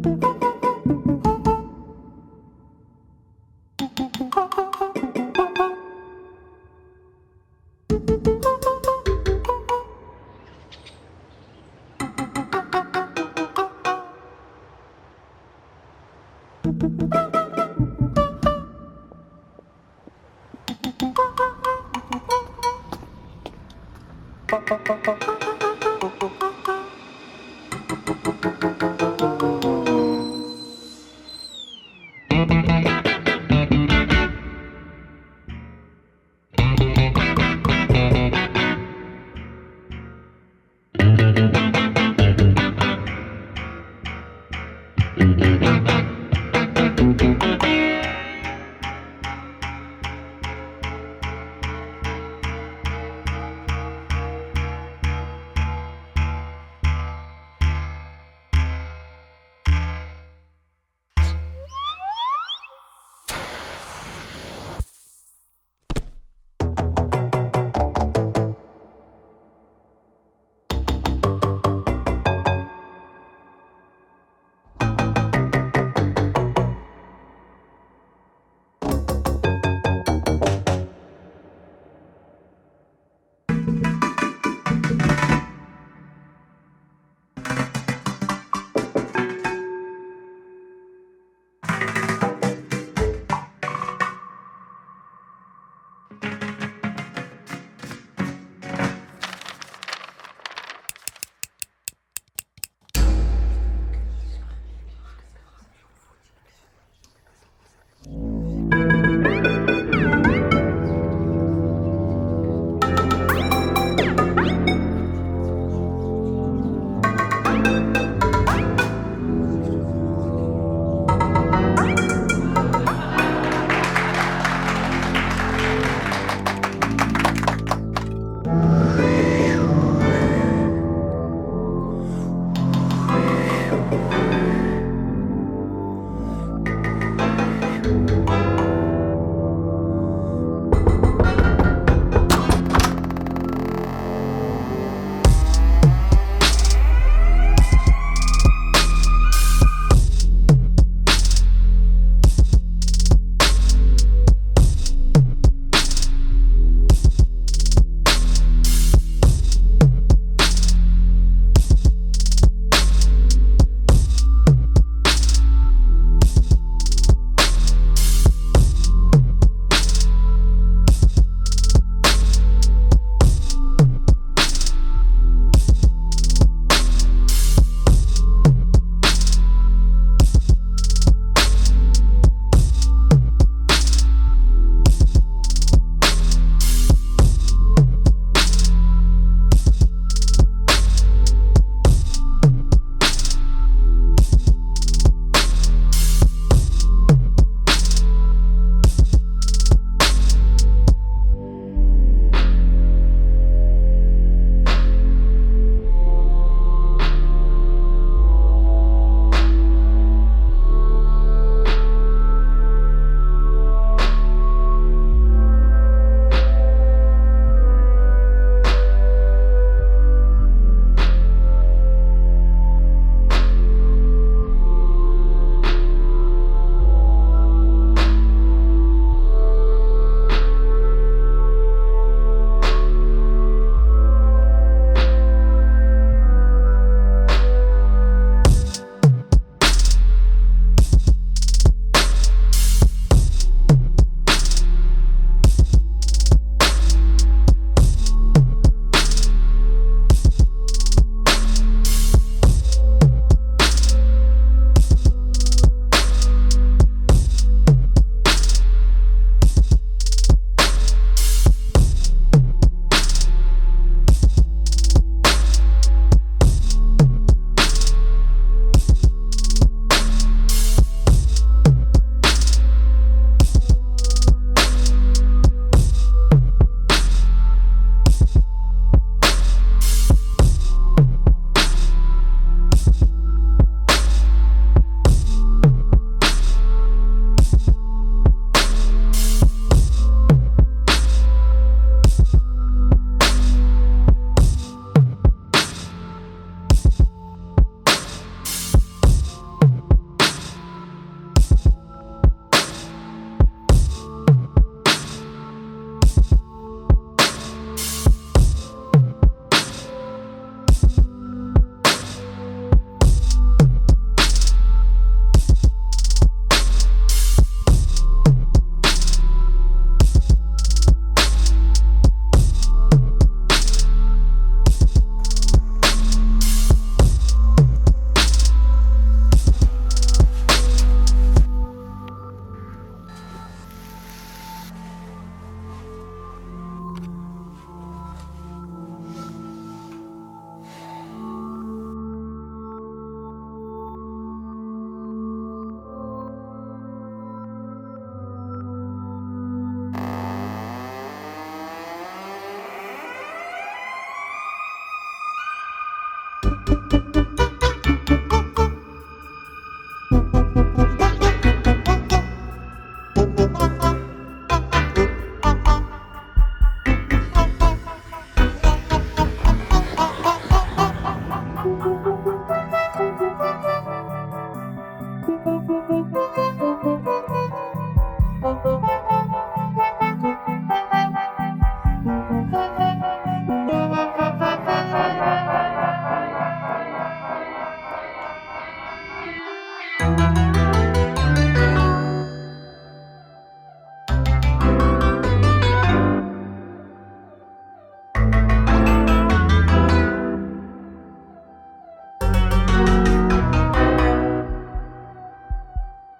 thank you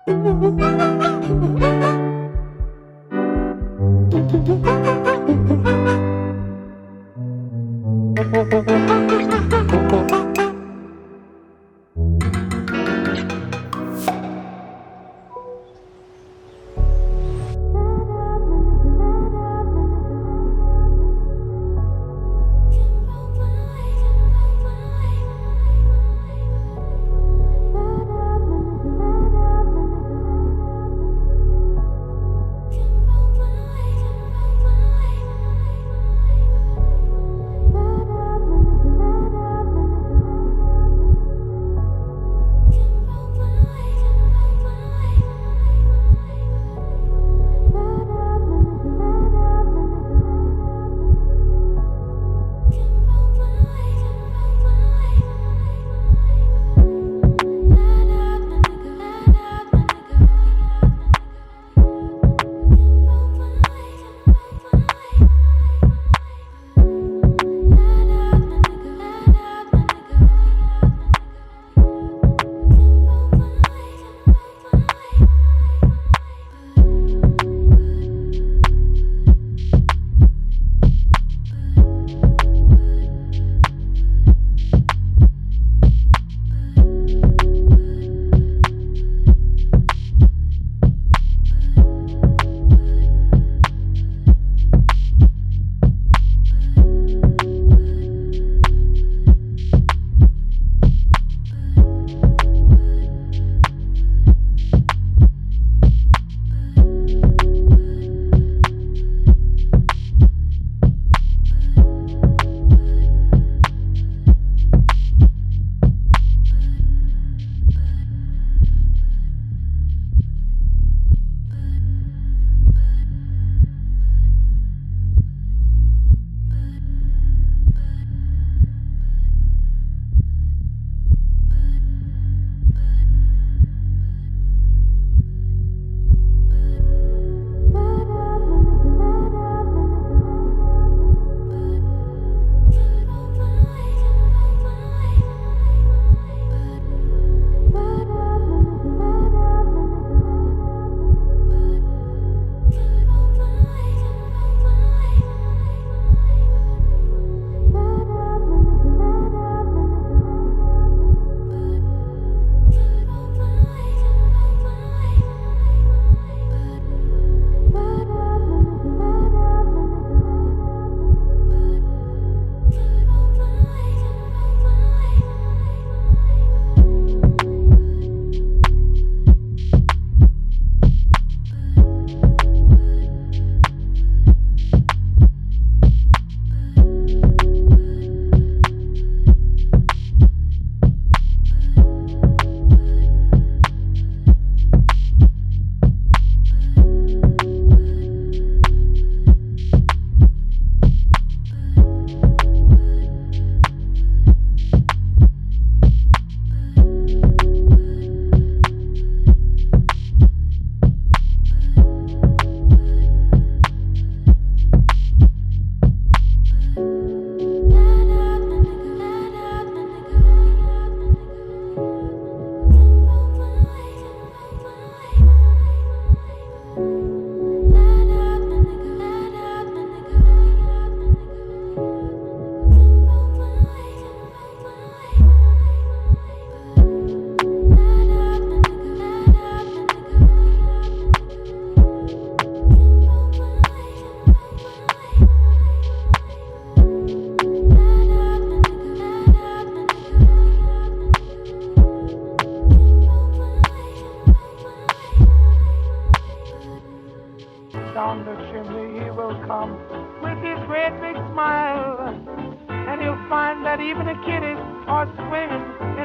Thank you.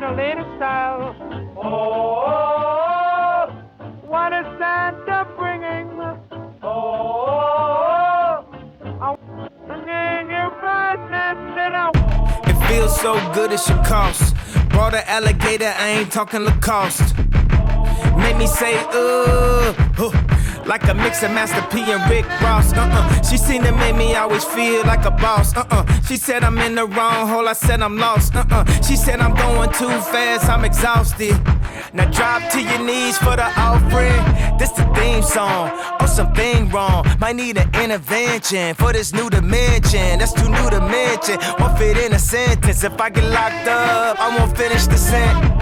Catalina style. Oh, oh, oh, what is Santa bringing? Oh, oh, oh. bringing you presents. It feels so good it should cost. Brought an alligator, I ain't talking Lacoste. Made me say, ooh. Huh. Like a mix of Master P and Rick Ross. Uh-uh. She seen to make me always feel like a boss. Uh-uh. She said I'm in the wrong hole. I said I'm lost. Uh-uh. She said I'm going too fast. I'm exhausted. Now drop to your knees for the offering. This the theme song. Oh, something wrong. Might need an intervention for this new dimension. That's too new to mention. Won't fit in a sentence. If I get locked up, I won't finish the sentence.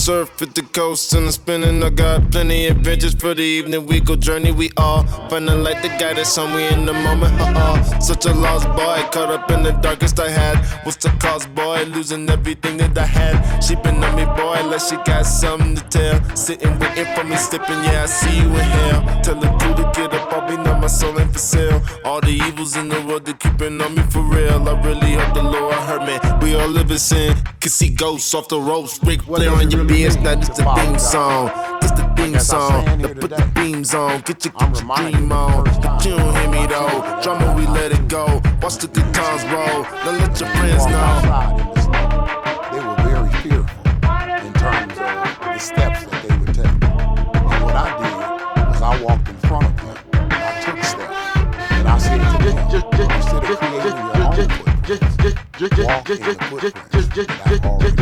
Surf at the coast and I'm spinning. I got plenty adventures for the evening. We go journey, we all finding like the guy that's on me in the moment. Uh-uh. Such a lost boy, caught up in the darkest I had. What's the cost, boy? Losing everything that I had. She been on me, boy, like she got something to tell. Sitting waiting for me, slipping. Yeah, I see you in hell. Tell the to get up, I'll be know my soul ain't for sale. All the evils in the world, they keeping on me for real. I really hope the Lord hurt me. We all live in sin. Can see ghosts off the ropes. Ric Flair on your beard. Now this the theme song. This the theme song. Now put the beams on. Get your, get your dream on. But you don't hear me though. Drama, we let it go. Watch the guitars roll. Now let your friends know. They were very fearful in terms of the steps that they would take. And what I did was I walked in front of them and I took steps. And I said to them, instead of creating your own footprint, walk in the footprints that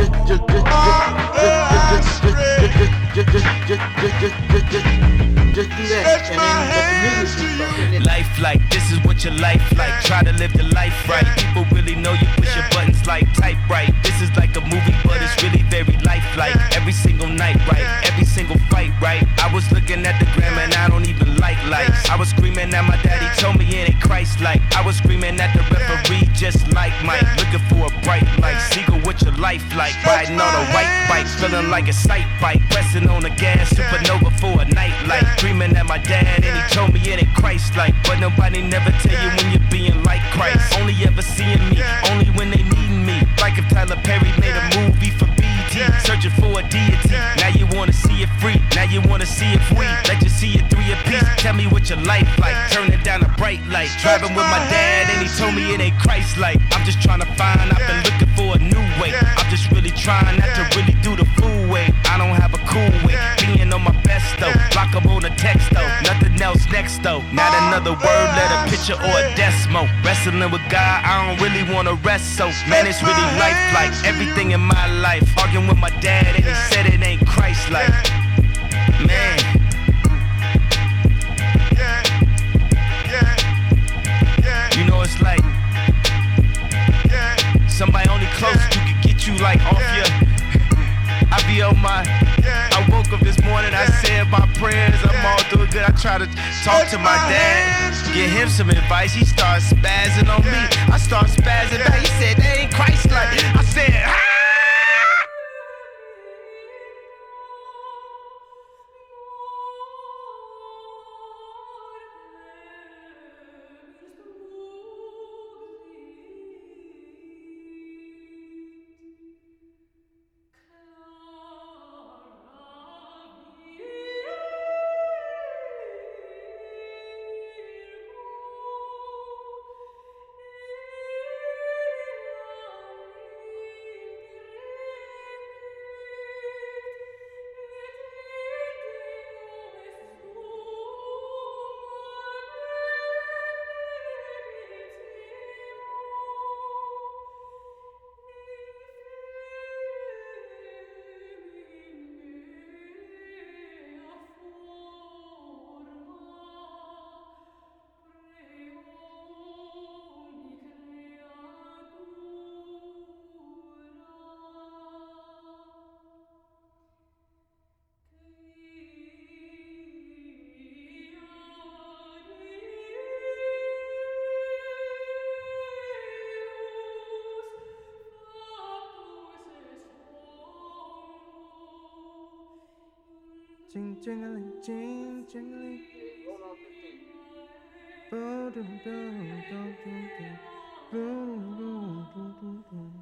Life like this is what your life like. Try to live the life right. People really know you push your buttons like type right. This is like a movie, but it's really very lifelike. Every single night, right? Every single fight, right? I was looking at the gram and I don't even like lights. I was screaming at my daddy, told me it ain't Christ like. I was screaming at the referee, just like Mike. Looking for a bright light. Seagull, what your life like? Riding on a white bike, feeling like a sight bike. Pressing on the gas, supernova for a night light. Dreaming at my dad, and he told me it ain't Christ like. But nobody never tell you when you're being like Christ. Only ever seeing me, only when they needing me. Like if Tyler Perry made a movie for BET, searching for a deity. Now you wanna see it free, now you wanna see it free. Let you see it through your piece. Tell me what your life like. Turn it down a bright light. Driving with my dad, and he told me it ain't Christ like. I'm just trying to find, I've been looking for a new way. I'm just really trying not to really do the fool way. I don't have a cool way. Being on my best though. Block up on a text though. Nothing else next though. Not another word, let a picture or a decimal. Wrestling with God, I don't really wanna rest so. Man, it's really life like everything in my life. Arguing with my dad, and he said it ain't Christ like. Man. Like off your. I be on my. I woke up this morning, I said my prayers, I'm all doing good. I try to talk to my dad, get him some advice. He starts spazzing on me. I start spazzing back. He said, that ain't Christ like. I said, ah! Jing jingling, jing jingling. Boom, boom, boom, boom, boom, boom, boom, boom, boom.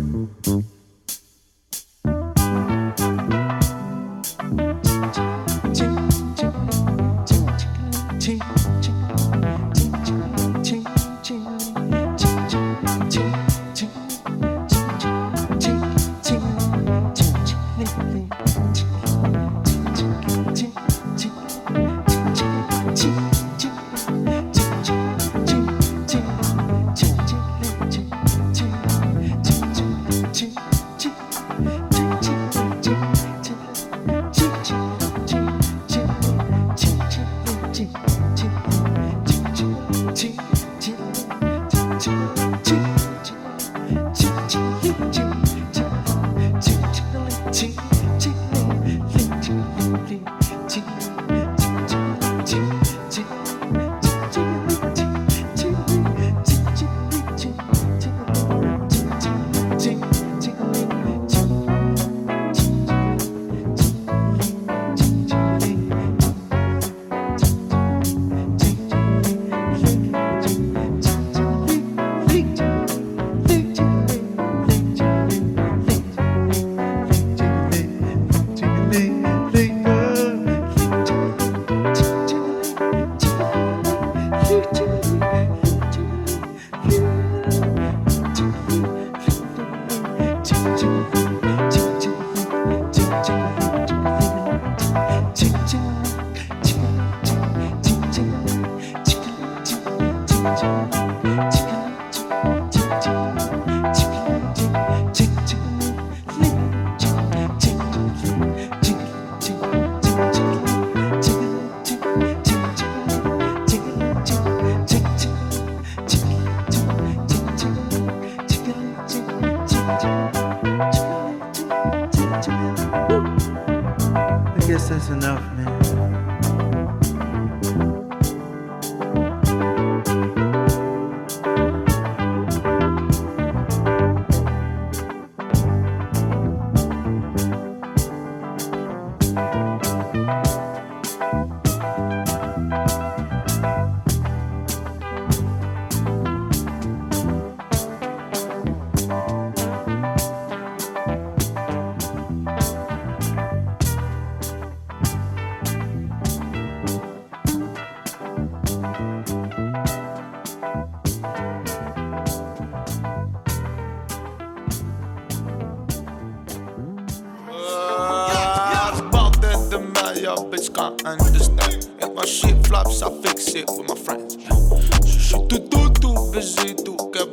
moment.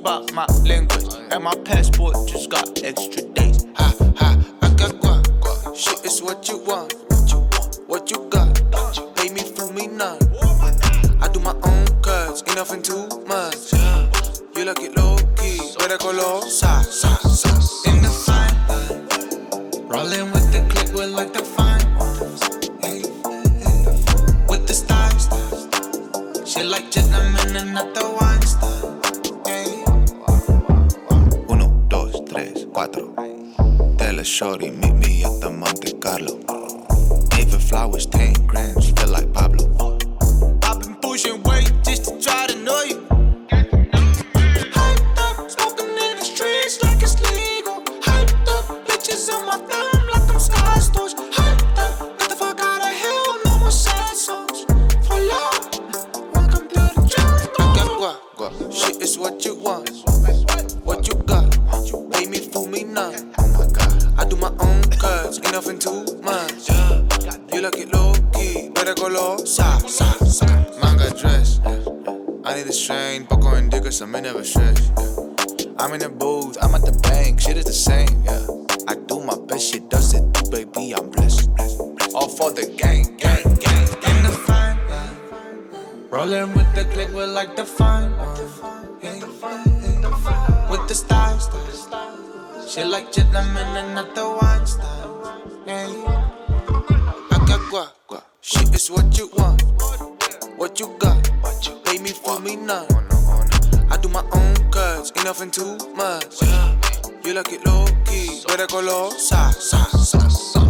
about my language. And my passport just got extra days. Ha ha, I got guap. Shit is what you want. What you got? don't you Pay me, fool me, none. I do my own cuts, enough and too much. You like it low key, better go low, sa, sa. Chill like gentlemen and not the Weinstein. Yeah. I got guap, guap. Shit is what you want. What you got? You pay me for me none. I do my own cuts, ain't nothing too much. You like it low key, better go low, sa sa sa sa.